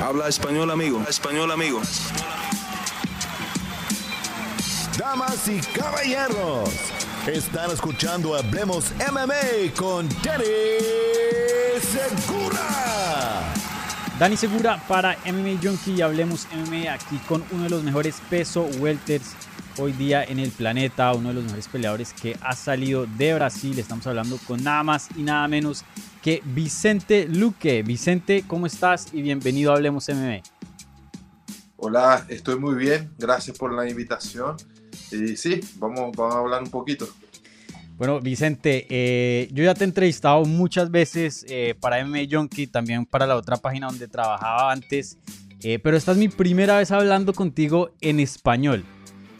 Habla español, amigo. Español, amigo. Damas y caballeros, están escuchando Hablemos MMA con Danny Segura. Dani Segura para MMA Junkie y Hablemos MMA aquí con uno de los mejores peso welters hoy día en el planeta, uno de los mejores peleadores que ha salido de Brasil. Estamos hablando con nada más y nada menos que Vicente Luque. Vicente, ¿cómo estás? Y bienvenido a Hablemos MMA. Hola, estoy muy bien. Gracias por la invitación. Y sí, vamos, vamos a hablar un poquito. Bueno, Vicente, eh, yo ya te he entrevistado muchas veces eh, para MMA Junkie, también para la otra página donde trabajaba antes, eh, pero esta es mi primera vez hablando contigo en español.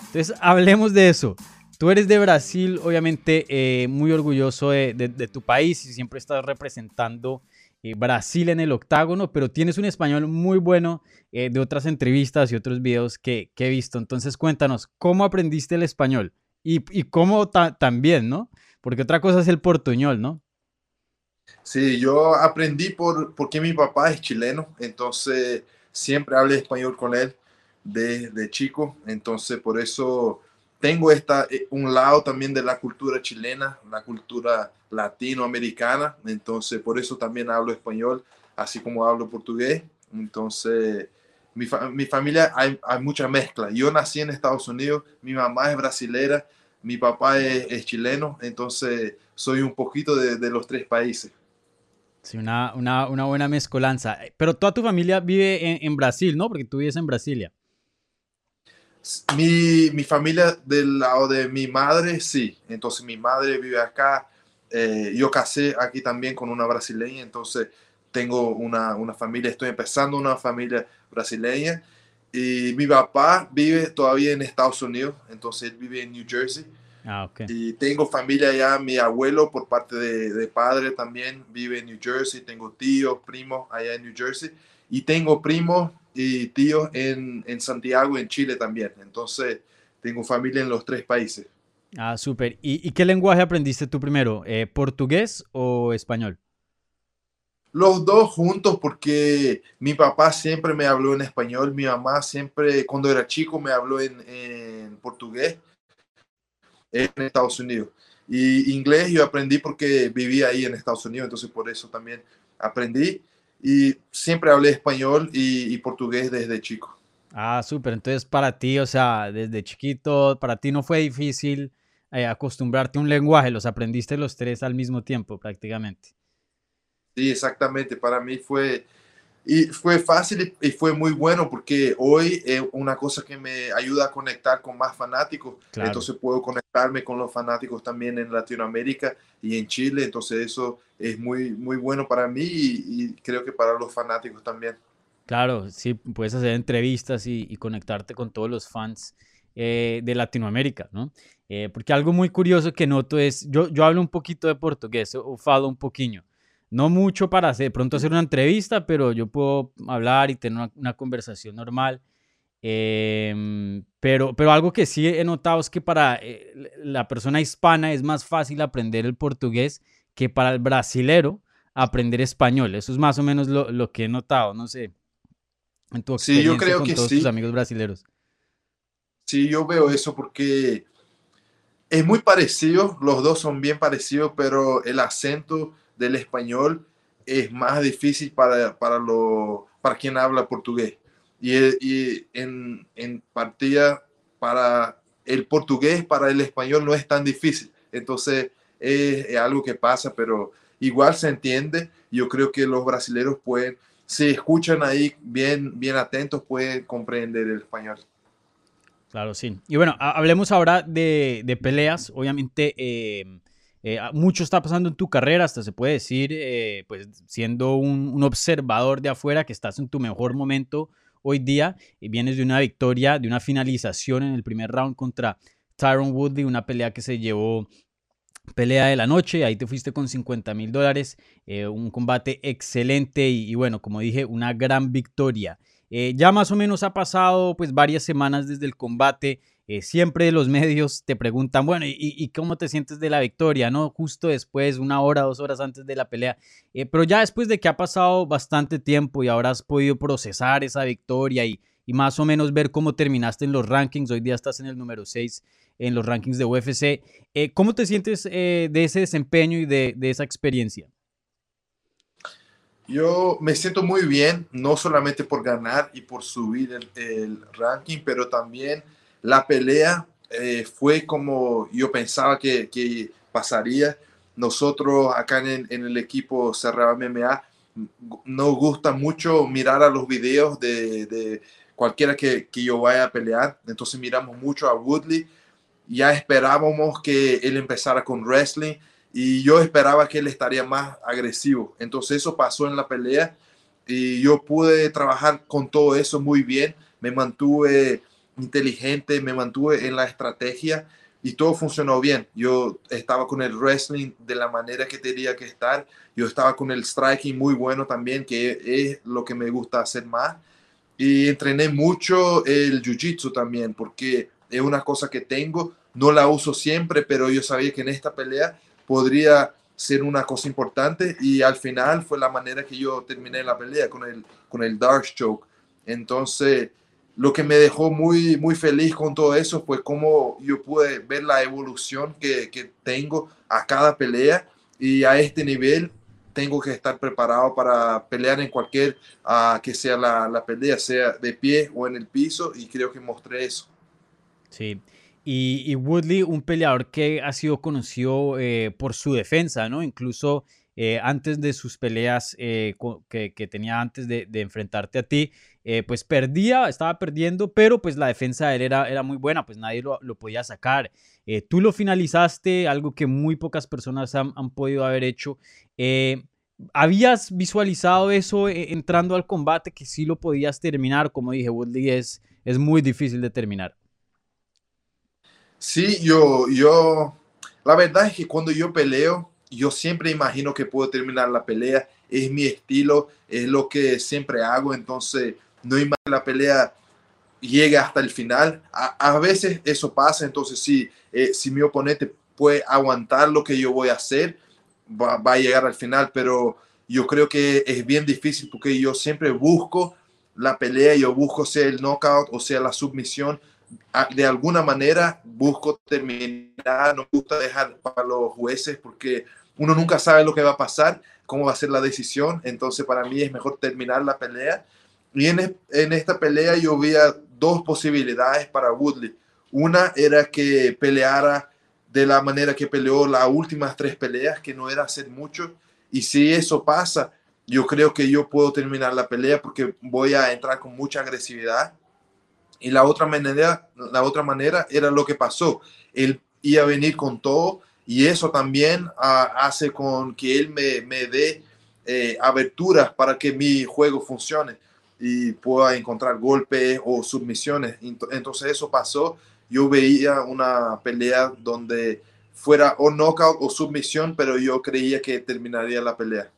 Entonces, hablemos de eso. Tú eres de Brasil, obviamente muy orgulloso de, tu país y siempre estás representando Brasil en el octágono, pero tienes un español muy bueno de otras entrevistas y otros videos que, he visto. Entonces, cuéntanos, ¿cómo aprendiste el español? Y, y cómo también, ¿no? Porque otra cosa es el portuñol, ¿no? Sí, yo aprendí por, porque mi papá es chileno, entonces siempre hablé español con él desde chico, entonces por eso tengo esta, eh, un lado también de la cultura chilena, la cultura latinoamericana, entonces por eso también hablo español, así como hablo portugués, entonces mi, mi familia hay, hay, mucha mezcla. Yo nací en Estados Unidos, mi mamá es brasilera, mi papá es, chileno, entonces soy un poquito de, los tres países. Sí, una, una, una, buena mezcolanza. Pero toda tu familia vive en, en, Brasil, ¿no? Porque tú vives en Brasilia. Mi, mi, familia del lado de mi madre, sí. Entonces mi madre vive acá. Eh, yo casé aquí también con una brasileña, entonces tengo una, una familia, estoy empezando una familia brasileña. Y mi papá vive todavía en Estados Unidos, entonces él vive en New Jersey. Ah, okay. Y tengo familia allá, mi abuelo por parte de, de, padre también vive en New Jersey, tengo tíos, primos allá en New Jersey, y tengo primos y tíos en, en Santiago, en Chile también. Entonces tengo familia en los tres países. Ah, súper. ¿Y, ¿Y, qué lenguaje aprendiste tú primero? Eh, ¿Portugués o español? Los dos juntos porque mi papá siempre me habló en español, mi mamá siempre, cuando era chico, me habló en, en portugués en Estados Unidos. Y inglés yo aprendí porque vivía ahí en Estados Unidos, entonces por eso también aprendí. Y siempre hablé español y, y portugués desde chico. Ah, súper. Entonces para ti, o sea, desde chiquito, para ti no fue difícil eh, acostumbrarte a un lenguaje, los aprendiste los tres al mismo tiempo prácticamente. Sí, exactamente. Para mí fue, y fue fácil y fue muy bueno porque hoy es una cosa que me ayuda a conectar con más fanáticos. Claro. Entonces puedo conectarme con los fanáticos también en Latinoamérica y en Chile. Entonces eso es muy, muy bueno para mí y, y creo que para los fanáticos también. Claro, sí, puedes hacer entrevistas y, y conectarte con todos los fans eh, de Latinoamérica, ¿no? Eh, porque algo muy curioso que noto es, yo, yo hablo un poquito de portugués, o falo un poquinho no mucho para hacer, pronto hacer una entrevista, pero yo puedo hablar y tener una, una conversación normal. Eh, pero, pero algo que sí he notado es que para eh, la persona hispana es más fácil aprender el portugués que para el brasilero aprender español. Eso es más o menos lo, lo que he notado, no sé. En tu sí, yo creo con que todos sí. tus amigos brasileros. Sí, yo veo eso porque es muy parecido, los dos son bien parecidos, pero el acento del español es más difícil para, para, lo, para quien habla portugués. Y, y en, en, partida, para el portugués, para el español no es tan difícil. Entonces, es, algo que pasa, pero igual se entiende. Yo creo que los brasileños pueden, si escuchan ahí bien, bien atentos, pueden comprender el español. Claro, sí. Y bueno, hablemos ahora de, de peleas. Obviamente, eh, eh, mucho está pasando en tu carrera, hasta se puede decir, eh, pues siendo un, observador de afuera, que estás en tu mejor momento hoy día y vienes de una victoria, de una finalización en el primer round contra Tyron Woodley, una pelea que se llevó pelea de la noche, ahí te fuiste con 50 mil dólares, eh, un combate excelente y, y, bueno, como dije, una gran victoria. Ya más o menos ha pasado pues varias semanas desde el combate, eh, siempre los medios te preguntan, bueno, ¿y, cómo te sientes de la victoria? ¿No? Justo después, una hora, dos horas antes de la pelea. Eh, pero ya después de que ha pasado bastante tiempo y ahora has podido procesar esa victoria y, más o menos ver cómo terminaste en los rankings, hoy día estás en el número 6 en los rankings de UFC, eh, ¿cómo te sientes de ese desempeño y de, esa experiencia? Yo me siento muy bien, no solamente por ganar y por subir el ranking, pero también la pelea eh, fue como yo pensaba que, pasaría. Nosotros acá en, en, el equipo Cerrado MMA nos gusta mucho mirar a los videos de, cualquiera que, yo vaya a pelear. Entonces miramos mucho a Woodley. Ya esperábamos que él empezara con wrestling y yo esperaba que él estaría más agresivo. Entonces eso pasó en la pelea y yo pude trabajar con todo eso muy bien. Me mantuve inteligente, me mantuve en la estrategia y todo funcionó bien. Yo estaba con el wrestling de la manera que tenía que estar. Yo estaba con el striking muy bueno también, que es lo que me gusta hacer más. Y entrené mucho el jiu-jitsu también, porque es una cosa que tengo. No la uso siempre, pero yo sabía que en esta pelea podría ser una cosa importante y al final fue la manera que yo terminé la pelea con el, con el dark choke. Entonces, lo que me dejó muy, muy feliz con todo eso fue cómo yo pude ver la evolución que, que tengo a cada pelea y a este nivel tengo que estar preparado para pelear en cualquier uh, que sea la, la, pelea, sea de pie o en el piso, y creo que mostré eso. Sí, y, y Woodley, un peleador que ha sido conocido eh, por su defensa, ¿no? Incluso eh, antes de sus peleas eh, que, que, tenía antes de, de enfrentarte a ti, eh, pues perdía, estaba perdiendo, pero pues la defensa de él era, era muy buena, pues nadie lo, podía sacar. Eh, tú lo finalizaste, algo que muy pocas personas han, podido haber hecho. Eh, ¿Habías visualizado eso entrando al combate, que sí lo podías terminar? Como dije, Woodley es, es muy difícil de terminar. Sí, yo, yo, la verdad es que cuando yo peleo, yo siempre imagino que puedo terminar la pelea, es mi estilo, es lo que siempre hago, entonces no hay más la pelea llegue hasta el final. A, veces eso pasa, entonces sí, eh, si mi oponente puede aguantar lo que yo voy a hacer, va, a llegar al final, pero yo creo que es bien difícil porque yo siempre busco la pelea, yo busco sea el knockout o sea la submisión. De alguna manera busco terminar, no me gusta dejar para los jueces porque uno nunca sabe lo que va a pasar, cómo va a ser la decisión, entonces para mí es mejor terminar la pelea y en, esta pelea yo veía dos posibilidades para Woodley. Una era que peleara de la manera que peleó las últimas tres peleas, que no era hacer mucho. Y si eso pasa, yo creo que yo puedo terminar la pelea porque voy a entrar con mucha agresividad. Y la otra manera, la otra manera era lo que pasó. Él iba a venir con todo y eso también ah, hace con que él me, me dé eh, aberturas para que mi juego funcione y pueda encontrar golpes o submisiones. Entonces eso pasó. Yo veía una pelea donde fuera o knockout o submisión, pero yo creía que terminaría la pelea.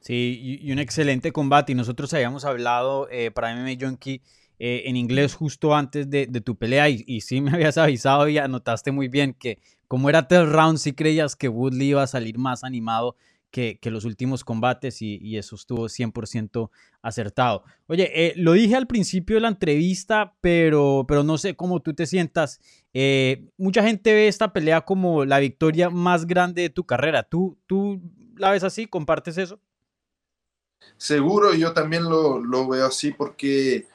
Sí, y un excelente combate. Y nosotros habíamos hablado eh, para MMA Junkie eh, en inglés justo antes de, de tu pelea y, y, sí me habías avisado y anotaste muy bien que como era el round, sí creías que Woodley iba a salir más animado que, los últimos combates y, eso estuvo 100% acertado. Oye, eh, lo dije al principio de la entrevista, pero, pero no sé cómo tú te sientas. Eh, mucha gente ve esta pelea como la victoria más grande de tu carrera. ¿Tú, tú la ves así? ¿Compartes eso? Seguro, yo también lo, veo así porque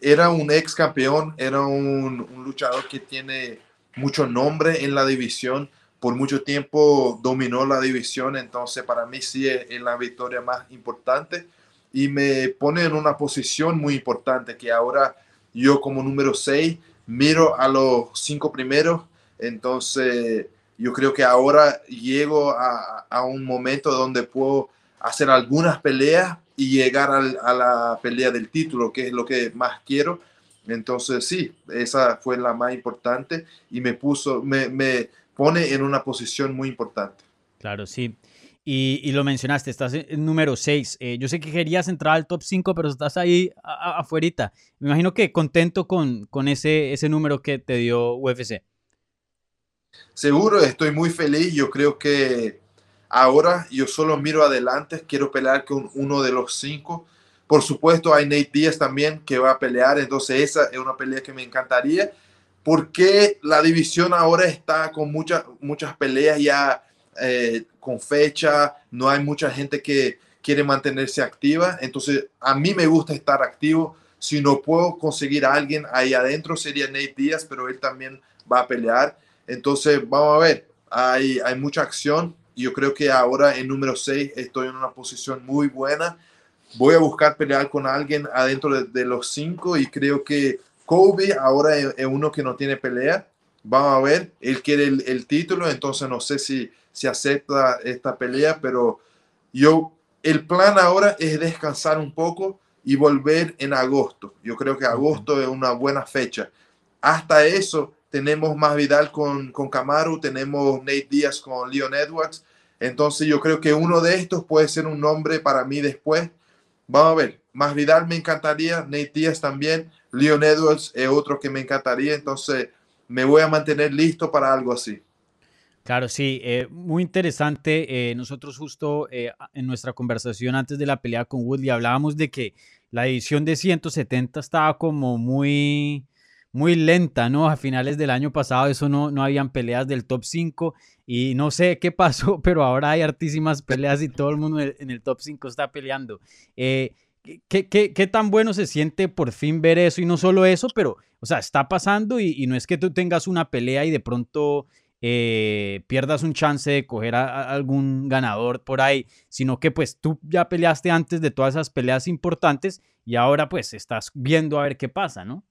era un ex campeón, era un, un luchador que tiene mucho nombre en la división por mucho tiempo dominó la división, entonces para mí sí es, la victoria más importante y me pone en una posición muy importante que ahora yo como número 6 miro a los cinco primeros, entonces yo creo que ahora llego a, a un momento donde puedo hacer algunas peleas y llegar al, a la pelea del título, que es lo que más quiero. Entonces sí, esa fue la más importante y me puso, me, me pone en una posición muy importante. Claro, sí. Y, lo mencionaste, estás en número 6. Eh, yo sé que querías entrar al top 5, pero estás ahí afuera. Me imagino que contento con, con ese, ese número que te dio UFC. Seguro, estoy muy feliz. Yo creo que ahora yo solo miro adelante. Quiero pelear con uno de los cinco. Por supuesto, hay Nate Díaz también que va a pelear. Entonces, esa es una pelea que me encantaría. Porque la división ahora está con muchas, muchas peleas ya eh, con fecha, no hay mucha gente que quiere mantenerse activa, entonces a mí me gusta estar activo. Si no puedo conseguir a alguien ahí adentro, sería Nate Díaz, pero él también va a pelear. Entonces, vamos a ver, hay, hay mucha acción. Yo creo que ahora en número 6 estoy en una posición muy buena. Voy a buscar pelear con alguien adentro de, los cinco y creo que Kobe ahora es, uno que no tiene pelea. Vamos a ver, él quiere el, título, entonces no sé si se acepta esta pelea, pero yo, el plan ahora es descansar un poco y volver en agosto. Yo creo que agosto es una buena fecha. Hasta eso tenemos más Vidal con, con Camaro, tenemos Nate Díaz con Leon Edwards. Entonces yo creo que uno de estos puede ser un nombre para mí después. Vamos a ver, más Vidal me encantaría, Nate Díaz también, Leon Edwards es otro que me encantaría, entonces me voy a mantener listo para algo así. Claro, sí, eh, muy interesante. Eh, nosotros justo eh, en nuestra conversación antes de la pelea con Woodley hablábamos de que la división de 170 estaba como muy, muy lenta, ¿no? A finales del año pasado eso no, no habían peleas del top 5 y no sé qué pasó, pero ahora hay hartísimas peleas y todo el mundo en el, top 5 está peleando. ¿qué, qué, tan bueno se siente por fin ver eso? Y no solo eso, pero, o sea, está pasando y, no es que tú tengas una pelea y de pronto eh, pierdas un chance de coger a, algún ganador por ahí, sino que pues tú ya peleaste antes de todas esas peleas importantes y ahora pues estás viendo a ver qué pasa, ¿no?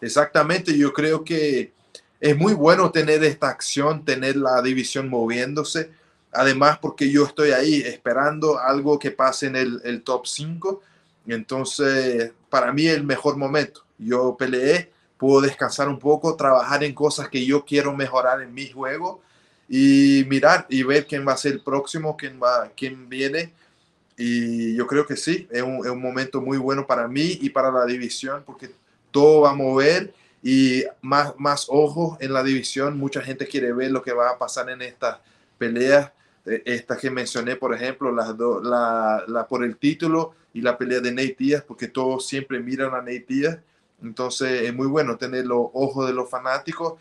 Exactamente, yo creo que es muy bueno tener esta acción, tener la división moviéndose, además porque yo estoy ahí esperando algo que pase en el, top 5, entonces para mí el mejor momento. Yo peleé, puedo descansar un poco, trabajar en cosas que yo quiero mejorar en mi juego y mirar y ver quién va a ser el próximo, quién, va, quién viene. Y yo creo que sí, es es un momento muy bueno para mí y para la división porque todo va a mover y más, más ojos en la división. Mucha gente quiere ver lo que va a pasar en estas peleas. Eh, estas que mencioné, por ejemplo, las dos, la, la, por el título y la pelea de Nate Díaz, porque todos siempre miran a Nate Díaz entonces es muy bueno tener los ojos de los fanáticos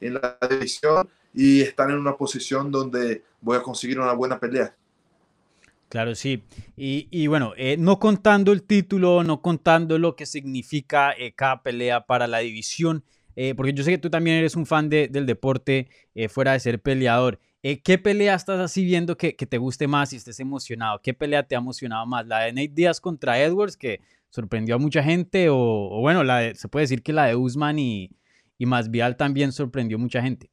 en la división y estar en una posición donde voy a conseguir una buena pelea. Claro, sí. Y, bueno, eh, no contando el título, no contando lo que significa eh, cada pelea para la división, eh, porque yo sé que tú también eres un fan del deporte fuera de ser peleador. ¿Qué pelea estás así viendo que, que, te guste más y estés emocionado? ¿Qué pelea te ha emocionado más? ¿La de Nate Díaz contra Edwards, que sorprendió a mucha gente o, bueno, la se puede decir que la de Usman y, y Masvial también sorprendió a mucha gente.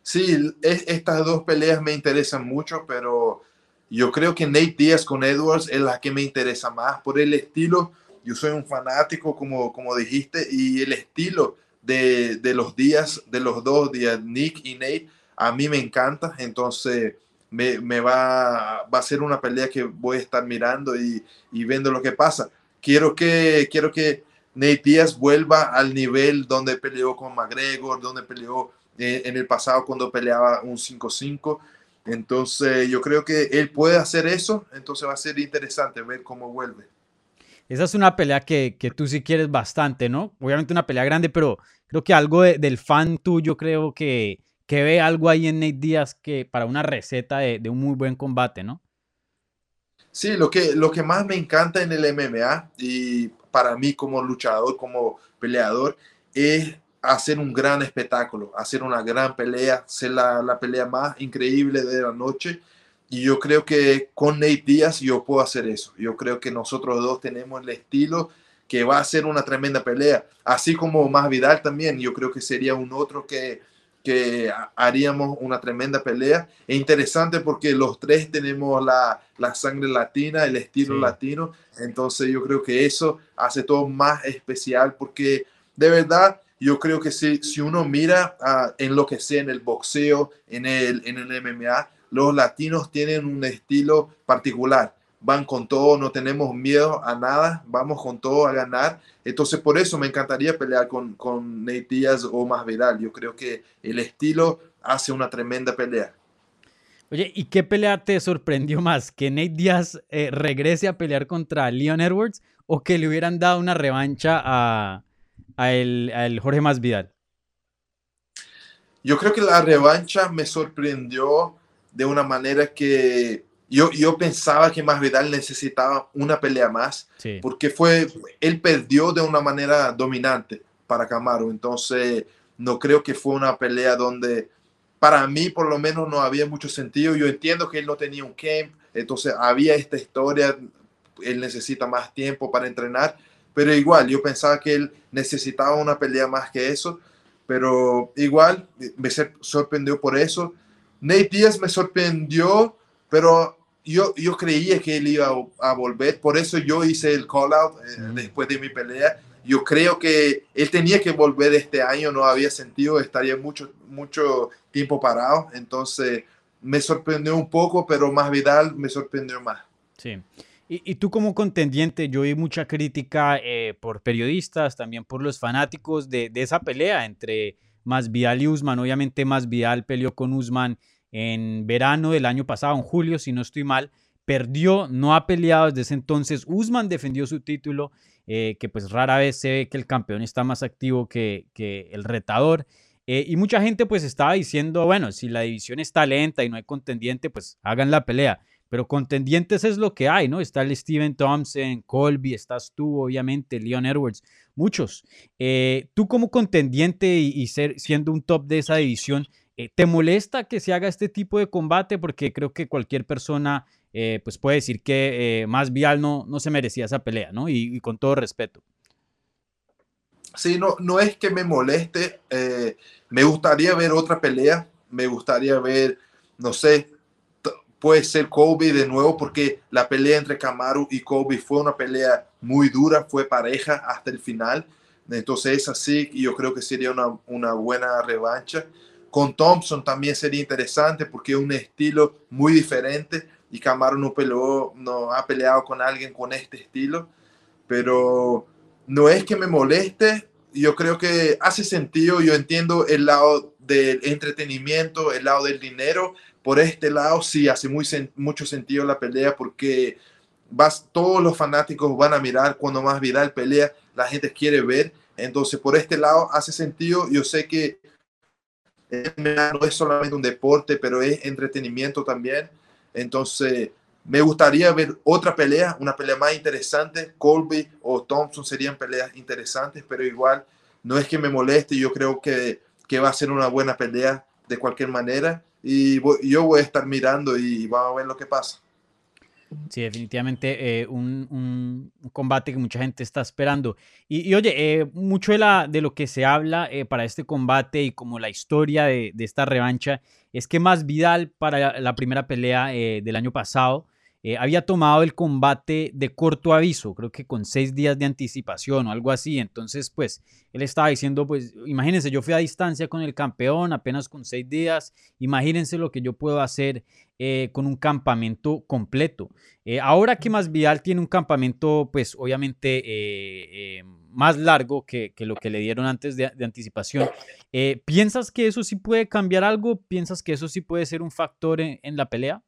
Sí, estas dos peleas me interesan mucho, pero yo creo que Nate Díaz con Edwards es la que me interesa más por el estilo. Yo soy un fanático, como, como dijiste, y el estilo de, de los días, de los dos días, Nick y Nate, a mí me encanta. Entonces, me, va, va, a ser una pelea que voy a estar mirando y, viendo lo que pasa. Quiero que, quiero que Nate Diaz vuelva al nivel donde peleó con McGregor, donde peleó eh, en el pasado cuando peleaba un 5-5. Entonces yo creo que él puede hacer eso, entonces va a ser interesante ver cómo vuelve. Esa es una pelea que, que tú sí quieres bastante, ¿no? Obviamente una pelea grande, pero creo que algo del fan tuyo creo que, que ve algo ahí en Nate Díaz que para una receta de, un muy buen combate, ¿no? Sí, lo que, lo que más me encanta en el MMA y para mí como luchador, como peleador, es hacer un gran espectáculo, hacer una gran pelea, ser la, la pelea más increíble de la noche. Y yo creo que con Nate Díaz yo puedo hacer eso. Yo creo que nosotros dos tenemos el estilo que va a ser una tremenda pelea. Así como Más Vidal también, yo creo que sería un otro que que haríamos una tremenda pelea. Es interesante porque los tres tenemos la, la sangre latina, el estilo latino, entonces yo creo que eso hace todo más especial porque de verdad yo creo que si, si uno mira en lo que sea en el boxeo, en el, en el MMA, los latinos tienen un estilo particular. Van con todo, no tenemos miedo a nada, vamos con todo a ganar. Entonces, por eso me encantaría pelear con, con Nate Díaz o más Viral. Yo creo que el estilo hace una tremenda pelea. Oye, ¿y qué pelea te sorprendió más? ¿Que Nate Díaz eh, regrese a pelear contra Leon Edwards o que le hubieran dado una revancha a, a el, Jorge Masvidal? Yo creo que la revancha me sorprendió de una manera que yo, yo pensaba que Masvidal necesitaba una pelea más, porque fue, él perdió de una manera dominante para Camaro, entonces no creo que fue una pelea donde para mí por lo menos no había mucho sentido. Yo entiendo que él no tenía un camp, entonces había esta historia, él necesita más tiempo para entrenar, pero igual yo pensaba que él necesitaba una pelea más que eso, pero igual me sorprendió por eso. Nate Díaz me sorprendió, pero yo, yo creía que él iba a, volver, por eso yo hice el call out eh, después de mi pelea yo creo que él tenía que volver este año, no había sentido, estaría mucho, mucho tiempo parado, entonces me sorprendió un poco, pero más Vidal me sorprendió más. Sí. Y, tú como contendiente, yo vi mucha crítica eh, por periodistas, también por los fanáticos de, esa pelea entre Masvidal y Usman. Obviamente Masvidal peleó con Usman en verano del año pasado, en julio, si no estoy mal. Perdió, no ha peleado desde ese entonces. Usman defendió su título eh, que pues rara vez se ve que el campeón está más activo que, el retador. Eh, y mucha gente pues estaba diciendo, bueno, si la división está lenta y no hay contendiente, pues hagan la pelea. Pero contendientes es lo que hay, ¿no? Está el Steven Thompson, Colby, estás tú, obviamente, Leon Edwards, muchos. Eh, tú como contendiente y, ser, siendo un top de esa división, ¿te molesta que se haga este tipo de combate? Porque creo que cualquier persona eh, pues puede decir que eh, más Vial no, no se merecía esa pelea, ¿no? Y, con todo respeto. Sí, no, no es que me moleste, eh, me gustaría ver otra pelea, me gustaría ver, no sé, puede ser Kobe de nuevo, porque la pelea entre Kamaru y Kobe fue una pelea muy dura, fue pareja hasta el final. Entonces es así y yo creo que sería una, una, buena revancha. Con Thompson también sería interesante porque es un estilo muy diferente y Camaro no peleó, no ha peleado con alguien con este estilo, pero no es que me moleste, yo creo que hace sentido, yo entiendo el lado del entretenimiento, el lado del dinero, por este lado sí hace muy, mucho sentido la pelea porque vas, todos los fanáticos van a mirar cuando más Vidal pelea, la gente quiere ver, entonces por este lado hace sentido, yo sé que no es solamente un deporte, pero es entretenimiento también. Entonces, me gustaría ver otra pelea, una pelea más interesante. Colby o Thompson serían peleas interesantes, pero igual no es que me moleste. Yo creo que, que va a ser una buena pelea de cualquier manera. Y yo voy a estar mirando y vamos a ver lo que pasa. Sí, definitivamente eh, un, combate que mucha gente está esperando. Y, oye, eh, mucho de, la, de lo que se habla eh, para este combate y como la historia de, de, esta revancha es que más Vidal para la primera pelea del año pasado eh, había tomado el combate de corto aviso, creo que con seis días de anticipación o algo así. Entonces, pues, él estaba diciendo, pues, imagínense, yo fui a distancia con el campeón apenas con seis días, imagínense lo que yo puedo hacer eh, con un campamento completo. Eh, ahora que más Vidal tiene un campamento, pues, obviamente más largo que, lo que le dieron antes de, anticipación, ¿piensas que eso sí puede cambiar algo? ¿Piensas que eso sí puede ser un factor en la pelea?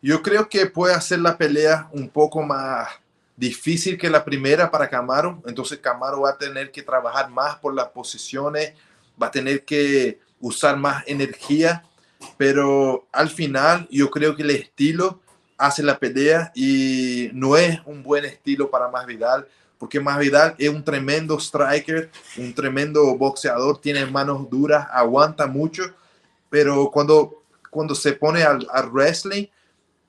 Yo creo que puede hacer la pelea un poco más difícil que la primera para Camaro. Entonces Camaro va a tener que trabajar más por las posiciones, va a tener que usar más energía, pero al final yo creo que el estilo hace la pelea y no es un buen estilo para Masvidal, porque Masvidal es un tremendo striker, un tremendo boxeador, tiene manos duras, aguanta mucho, pero cuando, cuando se pone al, al wrestling,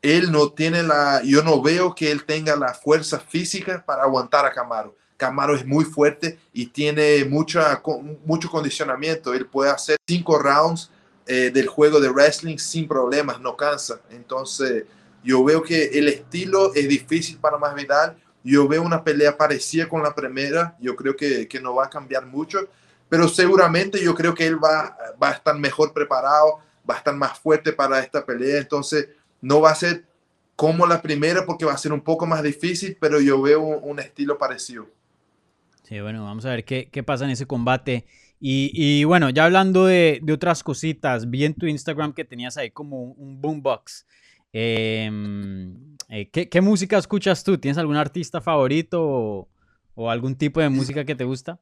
él no tiene la, yo no veo que él tenga la fuerza física para aguantar a Camaro. Camaro es muy fuerte y tiene mucha, mucho condicionamiento. Él puede hacer cinco rounds eh, del juego de wrestling sin problemas, no cansa. Entonces, yo veo que el estilo es difícil para Masvidal. Yo veo una pelea parecida con la primera. Yo creo que, que no va a cambiar mucho, pero seguramente yo creo que él va, va a estar mejor preparado, va a estar más fuerte para esta pelea, entonces no va a ser como la primera porque va a ser un poco más difícil, pero yo veo un, estilo parecido. Sí, bueno, vamos a ver qué, qué pasa en ese combate. Y, y bueno, ya hablando de, de, otras cositas, vi en tu Instagram que tenías ahí como un, boombox. Em, eh, ¿qué, ¿qué, música escuchas tú? ¿Tienes algún artista favorito o, o algún tipo de música que te gusta?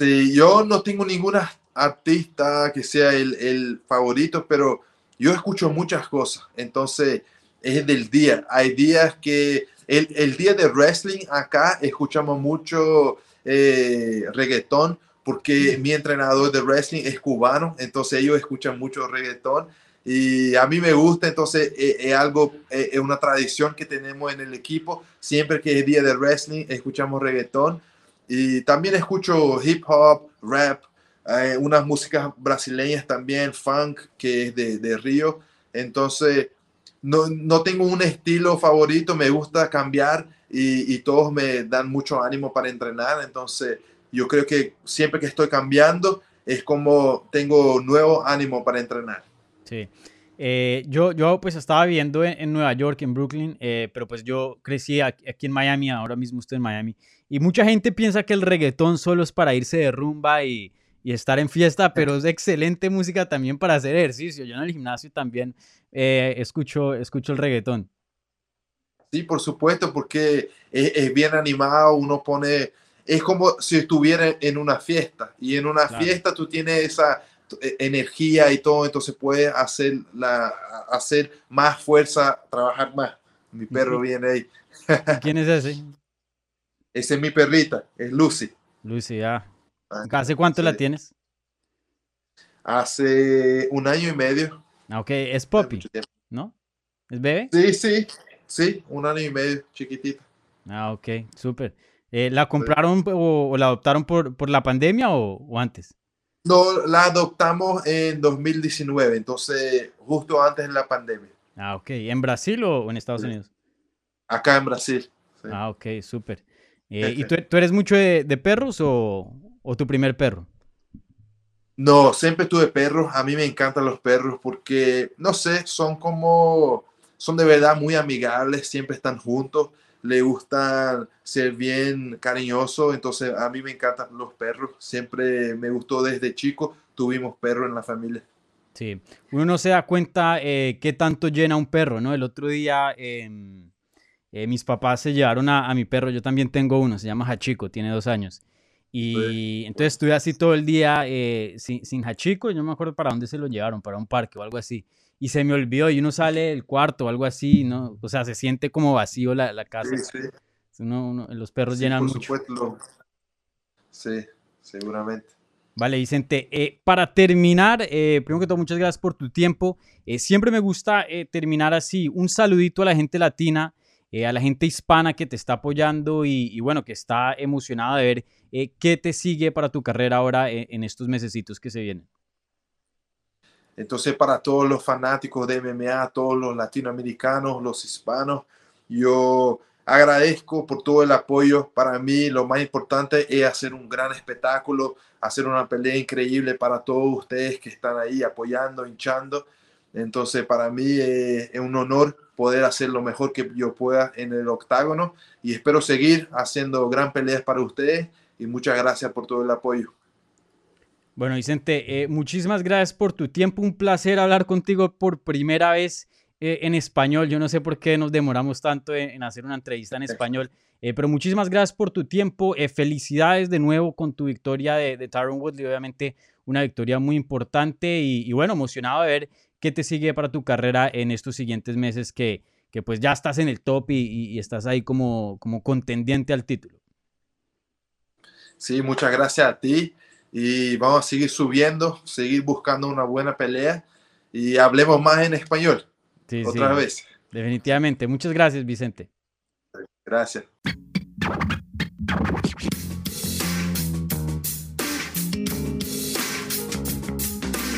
Sí, yo no tengo ninguna artista que sea el, el, favorito, pero yo escucho muchas cosas. Entonces, es del día. Hay días que el, el día de wrestling acá escuchamos mucho eh, reggaetón porque mi entrenador de wrestling es cubano, entonces ellos escuchan mucho reggaetón y a mí me gusta, entonces es, algo, eh, es una tradición que tenemos en el equipo, siempre que es día de wrestling escuchamos reggaetón y también escucho hip hop, rap, eh, unas músicas brasileñas también, funk, que es de, de Río, entonces no, no, tengo un estilo favorito, me gusta cambiar y, y todos me dan mucho ánimo para entrenar, entonces yo creo que siempre que estoy cambiando es como tengo nuevo ánimo para entrenar. Sí. Eh, yo, yo pues estaba viviendo en, Nueva York, en Brooklyn, eh, pero pues yo crecí aquí, en Miami, ahora mismo estoy en Miami, y mucha gente piensa que el reggaetón solo es para irse de rumba y, y estar en fiesta, pero es excelente música también para hacer ejercicio. Yo en el gimnasio también eh, escucho, escucho el reggaetón. Sí, por supuesto, porque es, es bien animado, uno pone es como si estuviera en una fiesta y en una fiesta tú tienes esa e, energía y todo, entonces puedes hacer, la, hacer más fuerza, trabajar más. Mi perro viene ahí. ¿Quién es ese? Esa es mi perrita, es Lucy. Lucy. Ah, ¿Hace cuánto la tienes? Hace un año y medio. Ah, ok, es Poppy, ¿no? ¿Es bebé? Sí, sí, sí, un año y medio, chiquitita. Ah, ok, súper. Eh, ¿La compraron o, la adoptaron por, por la pandemia o, antes? No, la adoptamos en 2019, entonces justo antes de la pandemia. Ah, ok. ¿En Brasil o en Estados Unidos? Acá en Brasil. Ah, ok, súper. Eh, ¿Y tú, eres mucho de, perros o, o, tu primer perro? No, siempre tuve perros. A mí me encantan los perros porque, no sé, son como, son de verdad muy amigables, siempre están juntos le gusta ser bien cariñoso, entonces a mí me encantan los perros, siempre me gustó desde chico, tuvimos perros en la familia. Sí, uno no se da cuenta eh, qué tanto llena un perro, ¿no? El otro día em, eh, mis papás se llevaron a, mi perro, yo también tengo uno, se llama Hachiko, tiene dos años. Y entonces estuve así todo el día eh, sin, sin Hachiko, yo no me acuerdo para dónde se lo llevaron, para un parque o algo así y se me olvidó y uno sale del cuarto o algo así, ¿no? O sea, se siente como vacío la, la casa. Sí, sí. los perros llenan por mucho. Supuesto. Sí, seguramente. Vale, Vicente. Eh, para terminar, eh, primero que todo, muchas gracias por tu tiempo. Eh, siempre me gusta terminar así. Un saludito a la gente latina, a la gente hispana que te está apoyando y, bueno, que está emocionada de ver qué te sigue para tu carrera ahora en estos mesecitos que se vienen. Entonces, para todos los fanáticos de MMA, todos los latinoamericanos, los hispanos, yo agradezco por todo el apoyo. Para mí, lo más importante es hacer un gran espectáculo, hacer una pelea increíble para todos ustedes que están ahí apoyando, hinchando. Entonces, para mí es un honor poder hacer lo mejor que yo pueda en el octágono y espero seguir haciendo gran peleas para ustedes y muchas gracias por todo el apoyo. Bueno, Vicente, eh, muchísimas gracias por tu tiempo. Un placer hablar contigo por primera vez eh, en español. Yo no sé por qué nos demoramos tanto en, hacer una entrevista en español, eh, pero muchísimas gracias por tu tiempo. felicidades de nuevo con tu victoria de, de Tyron Woodley. Obviamente, una victoria muy importante y, bueno, emocionado de ver qué te sigue para tu carrera en estos siguientes meses que, que pues ya estás en el top y, y estás ahí como, como contendiente al título. Sí, muchas gracias a ti y vamos a seguir subiendo, seguir buscando una buena pelea y hablemos más en español. otra vez. Definitivamente. Muchas gracias, Vicente. Gracias.